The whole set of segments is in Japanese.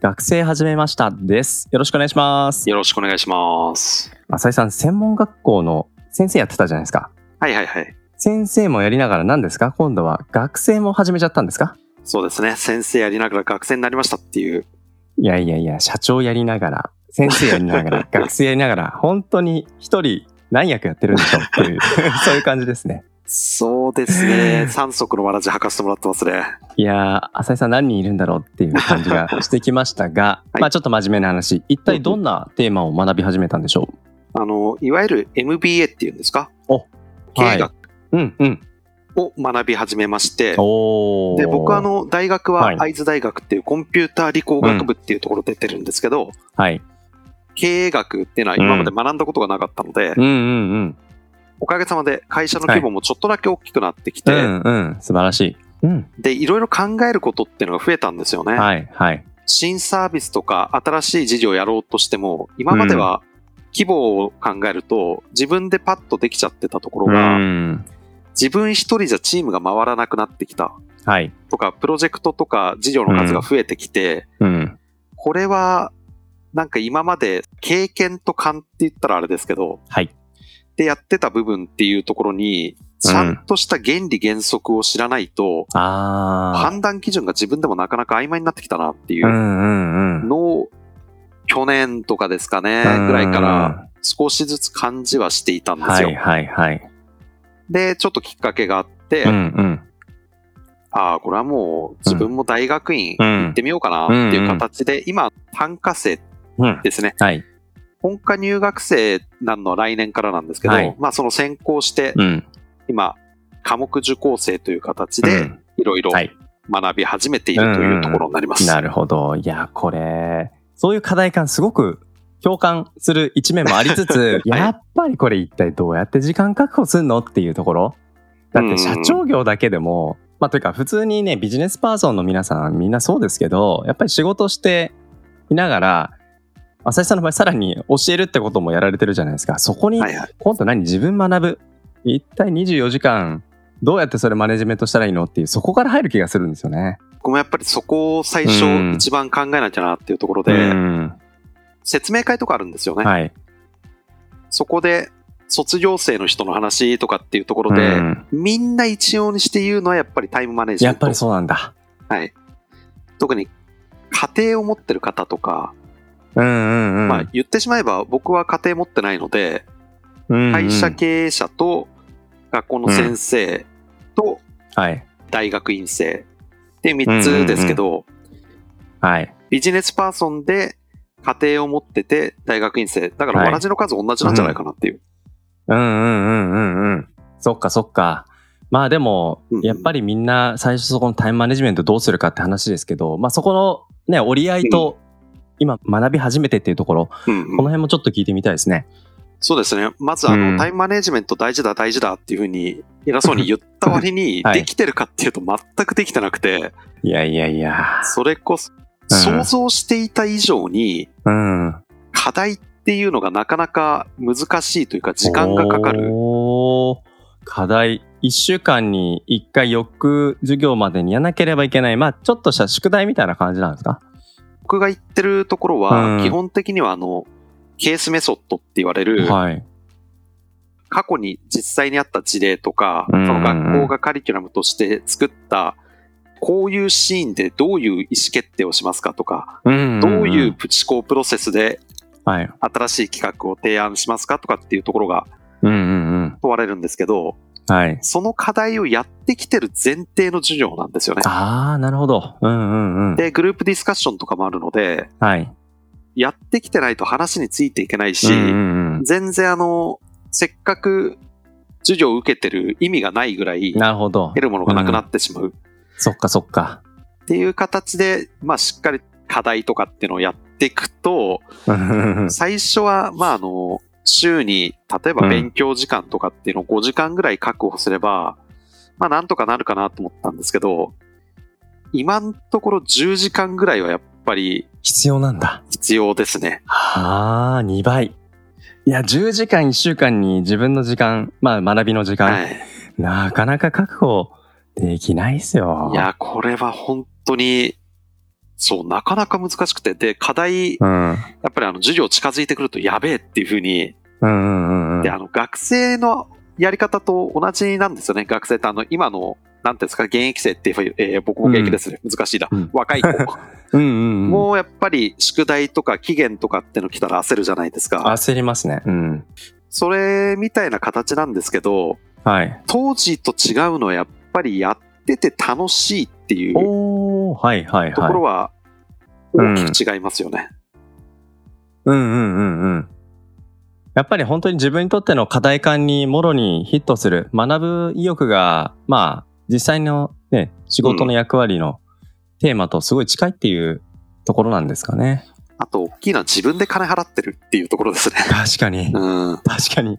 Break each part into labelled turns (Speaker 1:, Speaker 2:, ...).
Speaker 1: 学生始めましたですよろしくお願いします
Speaker 2: よろしくお願いします。
Speaker 1: 浅井さん専門学校の先生やってたじゃないですか
Speaker 2: はいはいはい。
Speaker 1: 先生もやりながら何ですか？今度は学生も始めちゃったんですか？
Speaker 2: そうですね。先生やりながら学生になりましたっていう。
Speaker 1: いやいやいや、社長やりながら、先生やりながら、学生やりながら、本当に一人何役やってるんでしょうっていう、そういう感じですね。
Speaker 2: そうですね。三足のわらじ履かせてもらってますね。
Speaker 1: いやー、浅井さん何人いるんだろうっていう感じがしてきましたが、
Speaker 2: はい
Speaker 1: まあちょっと真面目な話、一体どんなテーマを学び始めたんでしょ
Speaker 2: あの、いわゆる MBA っていうんですか？
Speaker 1: お
Speaker 2: 経営学
Speaker 1: ううんうん。
Speaker 2: を学び始めまして、で、僕はあ、の、大学
Speaker 1: は
Speaker 2: はい会津大学っていうコンピューター理工学部っていうところ出てるんですけど、
Speaker 1: はい。
Speaker 2: 経営学っていうのは今まで学んだことがなかったので、
Speaker 1: うんうんうん。
Speaker 2: おかげさまで会社の規模もちょっとだけ大きくなってきて、
Speaker 1: うんうん。素晴らしい。うん。
Speaker 2: で、いろいろ考えることっていうのが増えたんですよね。
Speaker 1: はいはい。
Speaker 2: 新サービスとか新しい事業をやろうとしても、今までは規模を考えると自分でパッとできちゃってたところ
Speaker 1: う
Speaker 2: が、
Speaker 1: ん。
Speaker 2: 自分一人じゃチームが回らなくなってきた
Speaker 1: はい。
Speaker 2: とか、プロジェクトとか事業の数が増えてきて、
Speaker 1: うん。
Speaker 2: これはなんか今まで経験と勘って言ったらあれですけど、
Speaker 1: はい。
Speaker 2: でやってた部分っていうところに、ちゃんとした原理原則を知らないと、
Speaker 1: あ
Speaker 2: 判断基準が自分でもなかなか曖昧になってきたなってい
Speaker 1: ー。う
Speaker 2: うん
Speaker 1: うんうん。
Speaker 2: のを、去年とかですかね、
Speaker 1: うん
Speaker 2: ぐらいから少しずつ感じはしていたんですよ。
Speaker 1: はいはいはい。
Speaker 2: で、ちょっときっかけがあって、
Speaker 1: うんうん。
Speaker 2: ああ、これはもう自分も大学院行ってみようかなっていう形で、今、単科生
Speaker 1: うん。
Speaker 2: ですね。
Speaker 1: はい。
Speaker 2: 本科入学生なのは来年からなんですけど、
Speaker 1: はい
Speaker 2: まあその専攻して、
Speaker 1: うん。
Speaker 2: 今、科目受講生という形で
Speaker 1: うん、
Speaker 2: いろいろ
Speaker 1: はい。
Speaker 2: 学び始めているというところになります。
Speaker 1: なるほど。いや、これ、そういう課題感すごく共感する一面もありつつ、
Speaker 2: はい
Speaker 1: やっぱりこれ一体どうやって時間確保するのっていうところ？だって社長業だけでも、まあというか普通にね、ビジネスパーソンの皆さんみんなそうですけど、やっぱり仕事していながら、浅井さんの場合さらに教えるってこともやられてるじゃないですか。そこに
Speaker 2: はいはい。
Speaker 1: 今度何自分学ぶ一体24時間どうやってそれマネジメントしたらいいのっていうそこから入る気がするんですよね。
Speaker 2: 僕もやっぱりそこを最初
Speaker 1: うん
Speaker 2: 一番考えなきゃなっていうところで、
Speaker 1: うん
Speaker 2: 説明会とかあるんですよね。
Speaker 1: はい。
Speaker 2: そこで卒業生の人の話とかっていうところで、
Speaker 1: うん
Speaker 2: みんな一様にして言うのはやっぱりタイムマネジメント。
Speaker 1: やっぱりそうなんだ。
Speaker 2: はい。特に家庭を持ってる方とか、
Speaker 1: うんうんうん。
Speaker 2: まあ言ってしまえば僕は家庭持ってないので、
Speaker 1: うんうん
Speaker 2: 会社経営者と学校の先生と
Speaker 1: はい。
Speaker 2: 大学院生って3つですけど、
Speaker 1: はい。
Speaker 2: ビジネスパーソンで家庭を持ってて大学院生。だから
Speaker 1: はい
Speaker 2: 同じの数同じなんじゃないかなっていう。
Speaker 1: うんうんうんうんうん。そっかそっか。まあでも
Speaker 2: うん、
Speaker 1: やっぱりみんな最初そこのタイムマネジメントどうするかって話ですけど、まあそこのね、折り合いと、今学び始めてっていうところ、
Speaker 2: うんうん
Speaker 1: この辺もちょっと聞いてみたいですね。
Speaker 2: そうですね。まずあの、
Speaker 1: うん
Speaker 2: タイムマネジメント大事だ大事だっていうふうに偉そうに言った割に
Speaker 1: はい
Speaker 2: できてるかっていうと全くできてなくて、
Speaker 1: いやいやいや。
Speaker 2: それこそ
Speaker 1: うん
Speaker 2: 想像していた以上に
Speaker 1: うん。
Speaker 2: 課題っていうのがなかなか難しいというか時間がかかる。
Speaker 1: 課題。一週間に一回翌授業までにやらなければいけない。まあちょっとした宿題みたいな感じなんですか？
Speaker 2: 僕が言ってるところ
Speaker 1: うん
Speaker 2: は基本的にはあの、ケースメソッドって言われる、
Speaker 1: はい。
Speaker 2: 過去に実際にあった事例とか、
Speaker 1: うん
Speaker 2: その学校がカリキュラムとして作った、こういうシーンでどういう意思決定をしますかとか、
Speaker 1: うん
Speaker 2: どういうプチコープロセスで
Speaker 1: はい。
Speaker 2: 新しい企画を提案しますかとかっていうところが
Speaker 1: うんうんうん。
Speaker 2: 問われるんですけど、
Speaker 1: はい。
Speaker 2: その課題をやってきてる前提の授業なんですよね。
Speaker 1: ああ、なるほど。うんうんうん。
Speaker 2: で、グループディスカッションとかもあるので、
Speaker 1: はい。
Speaker 2: やってきてないと話についていけないし、
Speaker 1: うんうんうん
Speaker 2: 全然あの、せっかく授業を受けてる意味がないぐらい、
Speaker 1: なるほど
Speaker 2: 得。るものがなくなってしまう
Speaker 1: そっかそっか。
Speaker 2: っていう形で、まあしっかり課題とかっていうのをやっっていくと、最初は、まあ、あの、週に、例えば勉強時間とかっていうのを5時間ぐらい確保すれば、まあ、なんとかなるかなと思ったんですけど、今のところ10時間ぐらいはやっぱり
Speaker 1: 必要なんだ。
Speaker 2: 必要ですね。
Speaker 1: ああ、2倍。いや、10時間1週間に自分の時間、まあ学びの時間、
Speaker 2: はい。
Speaker 1: なかなか確保できないっすよ。
Speaker 2: いや、これは本当に、そう、なかなか難しくて、で、課題、
Speaker 1: うん。
Speaker 2: やっぱりあの、授業近づいてくるとやべえっていうふうに、
Speaker 1: うんうんうんうん。
Speaker 2: で、あの、学生のやり方と同じなんですよね。学生ってあの、今の、なんていうんですか、現役生っていう、えー僕も現役ですね。難しいな。
Speaker 1: うん
Speaker 2: 若い子。
Speaker 1: うんうんうん。
Speaker 2: もうやっぱり宿題とか期限とかっての来たら焦るじゃないですか。
Speaker 1: 焦りますね。うん。
Speaker 2: それみたいな形なんですけど、
Speaker 1: はい。
Speaker 2: 当時と違うのはやっぱりやってて楽しいっていう
Speaker 1: おー、はいはい
Speaker 2: ところ
Speaker 1: は
Speaker 2: は大きく違いますよね。
Speaker 1: い。うんうんうんうん。やっぱり本当に自分にとっての課題感にもろにヒットする学ぶ意欲が、まあ、実際のね、仕事の役割のテーマとすごい近いっていうところなんですかね。
Speaker 2: あと、大きいのは自分で金払ってるっていうところですね。
Speaker 1: 確かに。
Speaker 2: うん。
Speaker 1: 確かに。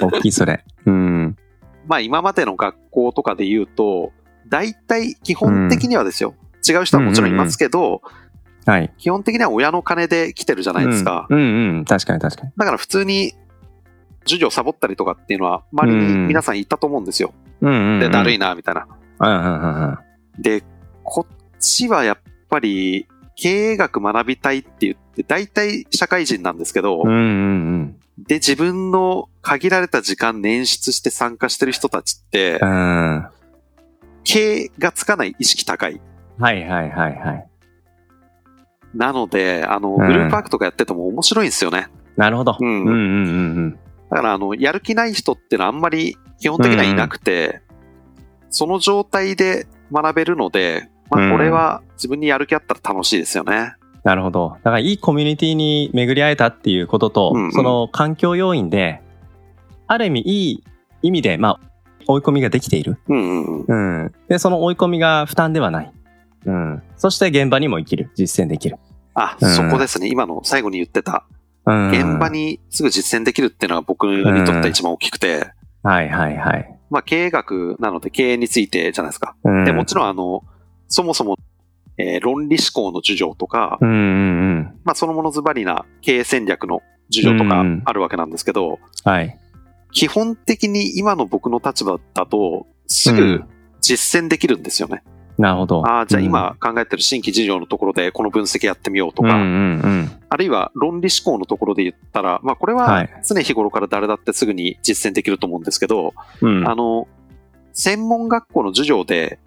Speaker 1: 大きいそれ。うん。
Speaker 2: まあ今までの学校とかで言うと、大体基本的にはですよ。違う人はもちろんいますけど、
Speaker 1: はい。
Speaker 2: 基本的には親の金で来てるじゃないですか。
Speaker 1: うん、うんうん。確かに確かに。
Speaker 2: だから普通に授業サボったりとかっていうのは周りに皆さん言ったと思うんですよ。
Speaker 1: うんうん、うん。
Speaker 2: で、だるいな、みたいな。
Speaker 1: うんうんうんうん。
Speaker 2: で、こっちはやっぱり経営学学びたいって言って、大体社会人なんですけど、
Speaker 1: うんうんうん。
Speaker 2: で、自分の限られた時間捻出して参加してる人たちって、
Speaker 1: うん。は
Speaker 2: 経営がつかない意識高い。
Speaker 1: いはいはいはい。
Speaker 2: なので、あの、
Speaker 1: うん
Speaker 2: グループワークとかやってても面白いんですよね。
Speaker 1: なるほど。
Speaker 2: うん
Speaker 1: うんうんうんうん。
Speaker 2: だから、あの、やる気ない人ってのはあんまり基本的にはいなくて、その状態で学べるので、まあ、これは自分にやる気あったら楽しいですよね。
Speaker 1: なるほど。だからいいコミュニティに巡り会えたっていうことと、
Speaker 2: うんうん
Speaker 1: その環境要因で、ある意味いい意味で、まあ、追い込みができている。
Speaker 2: うんうんうん。
Speaker 1: うん。で、その追い込みが負担ではない。うん。そして現場にも生きる。実践できる。
Speaker 2: あ、
Speaker 1: うん
Speaker 2: そこですね。今の最後に言ってた、
Speaker 1: うん。
Speaker 2: 現場にすぐ実践できるっていうのが僕にとっては一番大きくて、
Speaker 1: はいはいはい。
Speaker 2: まあ経営学なので経営についてじゃないですか。
Speaker 1: うん。
Speaker 2: で、もちろんあの、そもそも、えー論理思考の授業とか、
Speaker 1: うんうんうん。
Speaker 2: まあそのものズバリな経営戦略の授業とか
Speaker 1: うん
Speaker 2: あるわけなんですけど、
Speaker 1: はい。
Speaker 2: 基本的に今の僕の立場だと、すぐ
Speaker 1: うん
Speaker 2: 実践できるんですよね。
Speaker 1: なるほど。
Speaker 2: ああ、じゃあ今考えてる新規事業のところでこの分析やってみようとか、
Speaker 1: うんうんうん。
Speaker 2: あるいは論理思考のところで言ったら、まあこれ
Speaker 1: は
Speaker 2: はい常日頃から誰だってすぐに実践できると思うんですけど、
Speaker 1: うん。
Speaker 2: あの、専門学校の授業で、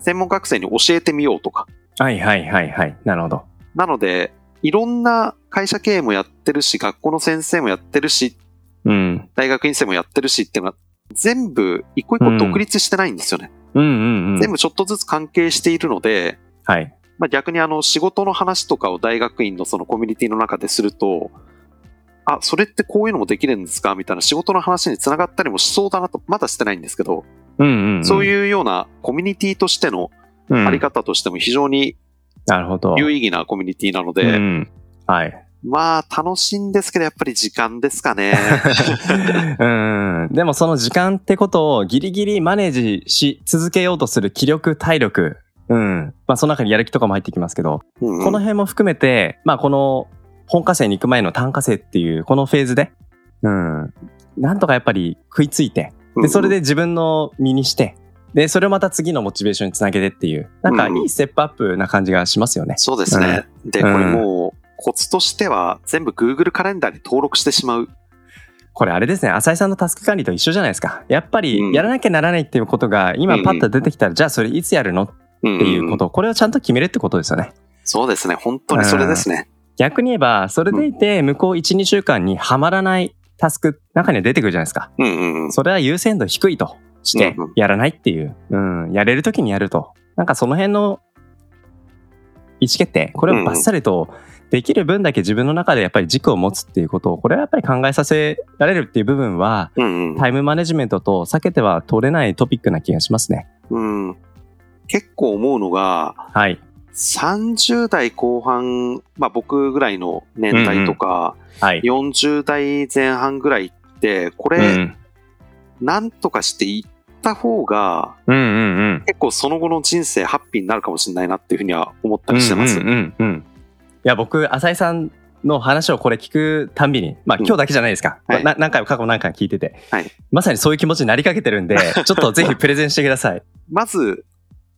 Speaker 2: 専門学生に教えてみようとか。
Speaker 1: はいはいはいはい。なるほど。
Speaker 2: なので、いろんな会社経営もやってるし、学校の先生もやってるし、
Speaker 1: うん。
Speaker 2: 大学院生もやってるしっていうのは、全部一個一個独立してないんですよね。
Speaker 1: うんうんうん。
Speaker 2: 全部ちょっとずつ関係しているので、
Speaker 1: はい。
Speaker 2: まあ、逆にあの仕事の話とかを大学院のそのコミュニティの中ですると、あ、それってこういうのもできるんですかみたいな仕事の話につながったりもしそうだなと、まだしてないんですけど、
Speaker 1: うんうん、うん。
Speaker 2: そういうようなコミュニティとしての
Speaker 1: うん
Speaker 2: あり方としても非常に
Speaker 1: なるほど。
Speaker 2: 有意義なコミュニティなので、
Speaker 1: うん。はい。
Speaker 2: まあ楽しいんですけどやっぱり時間ですかね。
Speaker 1: うん。でもその時間ってことをギリギリマネージし続けようとする気力、体力。うん。まあその中にやる気とかも入ってきますけど、
Speaker 2: うん
Speaker 1: この辺も含めて、まあこの本科生に行く前の単科生っていうこのフェーズで、うん。なんとかやっぱり食いついて、で、それで自分の身にして、で、それをまた次のモチベーションにつなげてっていう、なんかいいステップアップな感じがしますよね。
Speaker 2: そうですね。で、これもうコツとしては全部 Google カレンダーに登録してしまう。
Speaker 1: これあれですね、浅井さんのタスク管理と一緒じゃないですか。やっぱ
Speaker 2: うん
Speaker 1: りやらなきゃならないっていうことが今パッと出てきたら、じゃあそれいつやるの？っ
Speaker 2: って
Speaker 1: いうこと、これをちゃんと決めるってことですよね。
Speaker 2: そうですね。本当にそれですね。
Speaker 1: 逆に言えば、それでいて向こう1、2週間にはまらないタスク中には出てくるじゃないですか。
Speaker 2: うんうんうん。
Speaker 1: それは優先度低いとして
Speaker 2: うんうん
Speaker 1: やらないっていう、うん、やれる時にやると。なんかその辺の意思決定、これをバッサリとできる分だけ自分の中でやっぱり軸を持つっていうことを、これはやっぱり考えさせられるっていう部分は、
Speaker 2: うんうん
Speaker 1: タイムマネジメントと避けては通れないトピックな気がしますね。
Speaker 2: うん。結構思うのが、
Speaker 1: はい。
Speaker 2: 30代後半、まあ僕ぐらいの年代とか、
Speaker 1: はい。
Speaker 2: 40代前半ぐらいって、こ
Speaker 1: う
Speaker 2: れ、
Speaker 1: ん。
Speaker 2: なんとかしていった方が、
Speaker 1: うんうんうん。
Speaker 2: 結構その後の人生ハッピーになるかもしれないなっていうふうには思ったりしてます。
Speaker 1: うんうんうんうん。いや、僕、浅井さんの話をこれ聞くたんびに、まあ
Speaker 2: うん。
Speaker 1: 今日だけじゃないですか。
Speaker 2: はい。
Speaker 1: な何回も過去何回も聞いてて、
Speaker 2: はい。
Speaker 1: まさにそういう気持ちになりかけてるんで、ちょっとぜひプレゼンしてください。
Speaker 2: まず、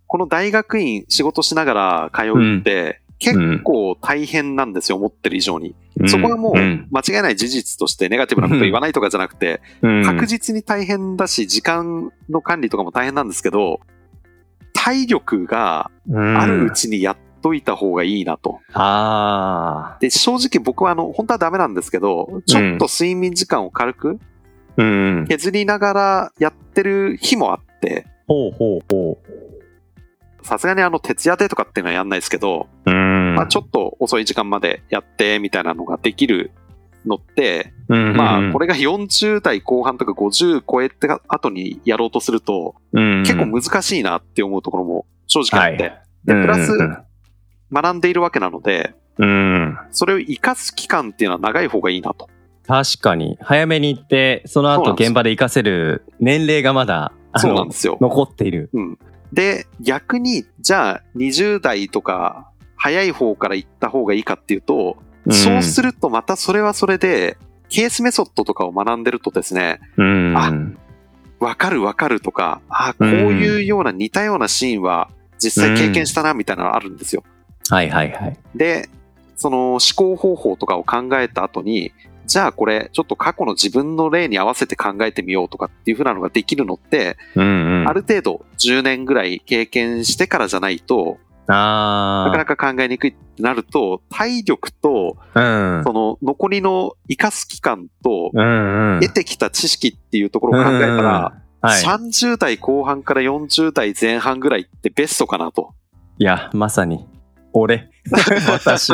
Speaker 2: この大学院仕事しながら通うって、結構大変なんですよ、思ってる以上に。そこはもう
Speaker 1: うん。
Speaker 2: 間違いない事実としてネガティブなこと言わないとかじゃなくて、
Speaker 1: うん。
Speaker 2: 確実に大変だし、時間の管理とかも大変なんですけど、体力があるうちにやっといた方がいいなと。
Speaker 1: ああ。
Speaker 2: で、正直僕はあの、本当はダメなんですけど、ちょっと睡眠時間を軽く
Speaker 1: うん。
Speaker 2: 削りながらやってる日もあって、
Speaker 1: ほうほうほ
Speaker 2: さすがにあの、徹夜でとかっていうのはやんないですけど、
Speaker 1: う。うん。
Speaker 2: まあちょっと遅い時間までやってみたいなのができるのって、
Speaker 1: うん
Speaker 2: まあこれが40代後半とか50超えて後にやろうとすると、結構難しいなって思うところも正直あって、
Speaker 1: はい
Speaker 2: で、プラス
Speaker 1: うん
Speaker 2: 学んでいるわけなので、
Speaker 1: うん。
Speaker 2: それを活かす期間っていうのは長い方がいいなと。
Speaker 1: 確かに。早めに行って、その後現場で活かせる年齢がまだ、
Speaker 2: そうなんで、すよ。
Speaker 1: 残っている。
Speaker 2: うん。で、逆に、じゃあ20代とか早い方から行った方がいいかっていうと、そうするとまたそれはそれで、ケースメソッドとかを学んでるとですね、
Speaker 1: うん。
Speaker 2: あわかるわかるとか、あこういうような似たようなシーンは実際経験したなみたいなのがあるんですよ。
Speaker 1: はいはいはい。
Speaker 2: で、その思考方法とかを考えた後に、じゃあこれちょっと過去の自分の例に合わせて考えてみようとかっていう風なのができるのって、
Speaker 1: うんうん。
Speaker 2: ある程度10年ぐらい経験してからじゃないと、
Speaker 1: あ
Speaker 2: なかなか考えにくいってなると、体力と、
Speaker 1: あ。うん。
Speaker 2: その残りの活かす期間と、
Speaker 1: うんうん。
Speaker 2: 得てきた知識っていうところを考えたら、
Speaker 1: はい。
Speaker 2: 30代後半から40代前半ぐらいってベストかなと。
Speaker 1: いや、まさに、俺。私。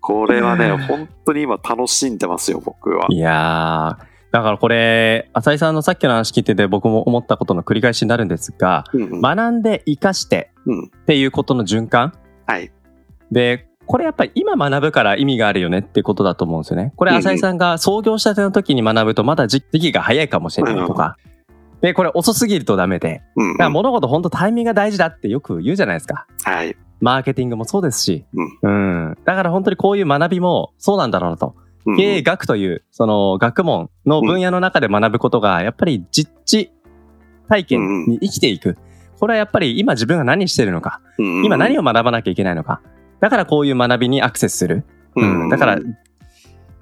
Speaker 2: これはね、本当に今楽しんでますよ、僕は。
Speaker 1: いやー。だからこれ、浅井さんのさっきの話聞いてて僕も思ったことの繰り返しになるんですが、
Speaker 2: うんうん
Speaker 1: 学んで活かして
Speaker 2: うん
Speaker 1: っていうことの循環
Speaker 2: はい。
Speaker 1: で、これやっぱり今学ぶから意味があるよねっていうことだと思うんですよね。これ浅井さんが創業したての時に学ぶとまだ時期が早いかもしれないとか。で、これ遅すぎるとダメで。
Speaker 2: うんうん
Speaker 1: だから物事本当タイミングが大事だってよく言うじゃないですか。
Speaker 2: はい。
Speaker 1: マーケティングもそうですし。
Speaker 2: うん
Speaker 1: うん。だから本当にこういう学びもそうなんだろうなと。
Speaker 2: うん
Speaker 1: 経営学という、その学問の分野の中で学ぶことが、やっぱり実地体験に生きていく。これはやっぱり今自分が何してるのか、今何
Speaker 2: を、
Speaker 1: を学ばなきゃいけないのか。だからこういう学びにアクセスする。うん。だから、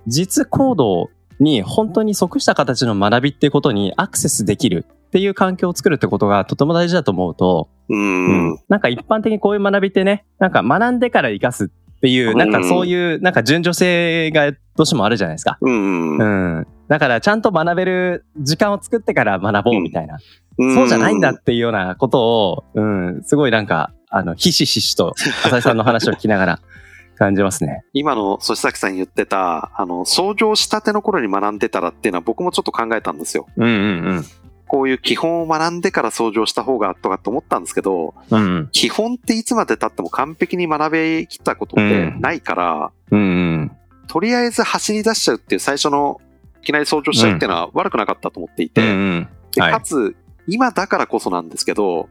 Speaker 1: 実行動に本当に即した形の学びっていうことにアクセスできるっていう環境を作るってことがとても大事だと思うと、
Speaker 2: うん、うん。
Speaker 1: なんか一般的にこういう学びってね、なんか学んでから活かすっていう、なんかそういう、なんか順序性がどうしてもあるじゃないですか。
Speaker 2: うん。
Speaker 1: う
Speaker 2: うん。
Speaker 1: ん。だからちゃんと学べる時間を作ってから学ぼうみたいな。そうじゃないんだっていうようなことを、うん、すごいなんか、あの、ひしひしと浅井さんの話を聞きながら 感じますね。
Speaker 2: 今の粗崎さん言ってた、あの、創業したての頃に学んでたらっていうのは僕もちょっと考えたんですよ。
Speaker 1: うんうん
Speaker 2: こういう基本を学んでから創業した方がとかって思ったんですけど、
Speaker 1: うん。うん
Speaker 2: 基本っていつまで経っても完璧に学べきったことってないから、
Speaker 1: うん。うん
Speaker 2: とりあえず走り出しちゃうっていう最初のいきなり創業しちゃうっていうのは悪くなかったと思っていて、で
Speaker 1: はい
Speaker 2: かつ、今だからこそなんですけど、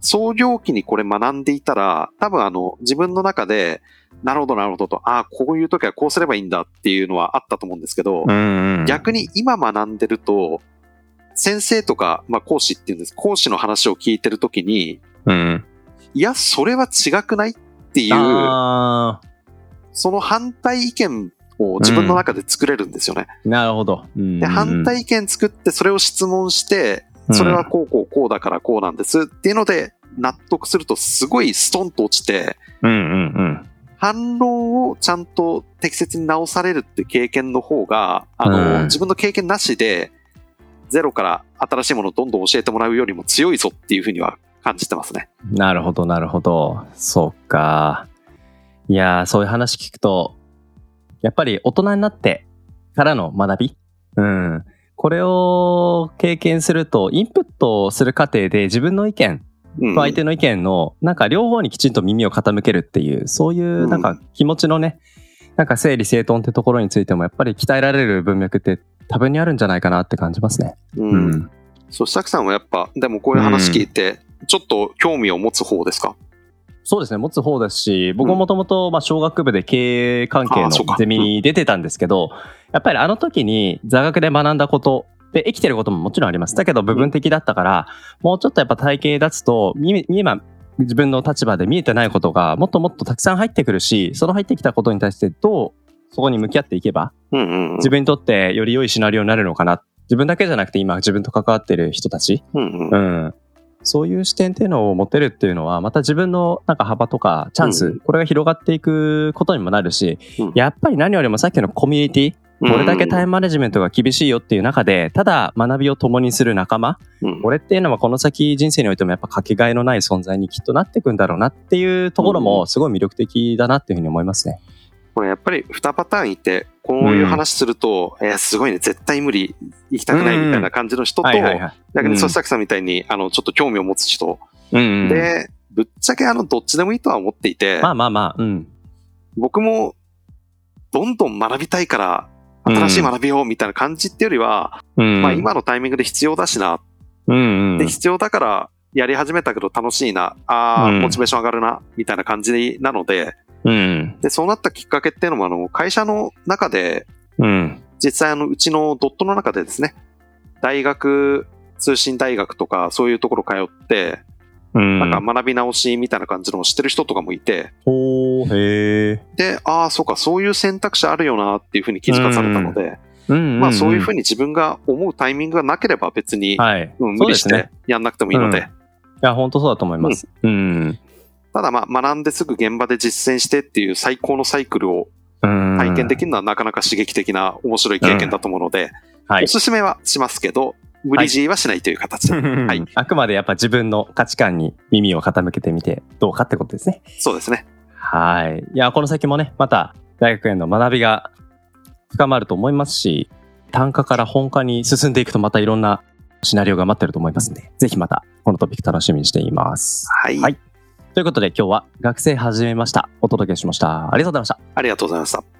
Speaker 2: 創業期にこれ学んでいたら、多分あの、自分の中で、なるほどなるほどと、ああ、こういう時はこうすればいいんだっていうのはあったと思うんですけど、
Speaker 1: うんうん。
Speaker 2: 逆に今学んでると、先生とか、まあ講師っていうんです。講師の話を聞いてる時に、
Speaker 1: うん。
Speaker 2: いや、それは違くないっていう、
Speaker 1: あ
Speaker 2: その反対意見を自分の中で作れるんですよね。
Speaker 1: ーなるほど。うん
Speaker 2: で、反対意見作って、それを質問して、それはこうこうこうだからこうなんですっていうので納得するとすごいストンと落ちて、
Speaker 1: うんうんうん。
Speaker 2: 反論をちゃんと適切に直されるって経験の方が、あの、
Speaker 1: うん
Speaker 2: 自分の経験なしで、ゼロから新しいものをどんどん教えてもらうよりも強いぞっていうふうには感じてますね。
Speaker 1: なるほど、なるほど。そうか。いやー、そういう話聞くと、やっぱり大人になってからの学び？うん。これを経験すると、インプットする過程で自分の意見
Speaker 2: うん
Speaker 1: と相手の意見の、なんか両方にきちんと耳を傾けるっていう、そういうなんか気持ちのね、なんか整理整頓ってところについてもやっぱり鍛えられる文脈って多分にあるんじゃないかなって感じますね。
Speaker 2: うん。
Speaker 1: うん
Speaker 2: そう、さきさんはやっぱ、でもこういう話聞いて、ちょっと興味を持つ方ですか？
Speaker 1: そうですね、持つ方ですし、僕ももともと、まあ、小学部で経営関係のゼミに出てたんですけど、やっぱりあの時に座学で学んだこと、で、生きてることももちろんあります。だけど部分的だったから、もうちょっとやっぱ体系立つと、み今、自分の立場で見えてないことがもっともっとたくさん入ってくるし、その入ってきたことに対してどうそこに向き合っていけば、
Speaker 2: うんうんうん。
Speaker 1: 自分にとってより良いシナリオになるのかな。自分だけじゃなくて今自分と関わってる人たち、
Speaker 2: うんうん
Speaker 1: うん。そういう視点っていうのを持てるっていうのは、また自分のなんか幅とかチャンス、
Speaker 2: うん
Speaker 1: これが広がっていくことにもなるし、
Speaker 2: うん
Speaker 1: やっぱり何よりもさっきのコミュニティ、これだけタイムマネジメントが厳しいよっていう中で、ただ学びを共にする仲間、
Speaker 2: うん
Speaker 1: これっていうのはこの先人生においてもやっぱかけがえのない存在にきっとなっていくんだろうなっていうところもすごい魅力的だなっていうふうに思いますね。
Speaker 2: これやっぱり2パターンいて、こういう話すると、えーすごいね、絶対無理、行きたくないみたいな感じの人と。逆に
Speaker 1: うん。
Speaker 2: そさきさんみたいに、あの、ちょっと興味を持つ人。
Speaker 1: うんうん、
Speaker 2: で、ぶっちゃけあの、どっちでもいいとは思っていて、
Speaker 1: まあまあまあ、うん。
Speaker 2: 僕も、どんどん学びたいから、新しい学びをみたいな感じっていうよりは、
Speaker 1: うん、
Speaker 2: まあ今のタイミングで必要だしな、
Speaker 1: うんうん。
Speaker 2: で、必要だからやり始めたけど楽しいな、ああ、
Speaker 1: うん。
Speaker 2: モチベーション上がるな、みたいな感じなので、
Speaker 1: うん。
Speaker 2: で、そうなったきっかけっていうのも、あの、会社の中で、
Speaker 1: うん。
Speaker 2: 実際あの、うちのドットの中でですね、大学、通信大学とか、そういうところ通って、
Speaker 1: うん。
Speaker 2: なんか学び直しみたいな感じのを知ってる人とかもいて、
Speaker 1: ほー、へー。
Speaker 2: で、ああ、そうか、そういう選択肢あるよなっていうふうに気づかされたので、
Speaker 1: うん
Speaker 2: まあそういうふう
Speaker 1: に。
Speaker 2: に自分が思うタイミングがなければ別に、
Speaker 1: はい。
Speaker 2: うん、無理してやんなくてもいいので、
Speaker 1: うんいや、本当そうだと思います。うん。
Speaker 2: ただまあ学んですぐ現場で実践してっていう最高のサイクルを体験できるのはなかなか刺激的な面白い経験だと思うので、
Speaker 1: はい
Speaker 2: お。すすめはしますけど、無理強いはしないという形で。はい。
Speaker 1: あくまでやっぱ自分の価値観に耳を傾けてみてどうかってことですね。
Speaker 2: そうですね。
Speaker 1: はい。いや、この先もね、また大学への学びが深まると思いますし、単科から本科に進んでいくとまたいろんなシナリオが待ってると思いますんで、ぜひまたこのトピック楽しみにしています。
Speaker 2: はい。
Speaker 1: はいということで今日は学生始めました。お届けしました。ありがとうございました。
Speaker 2: ありがとうございました。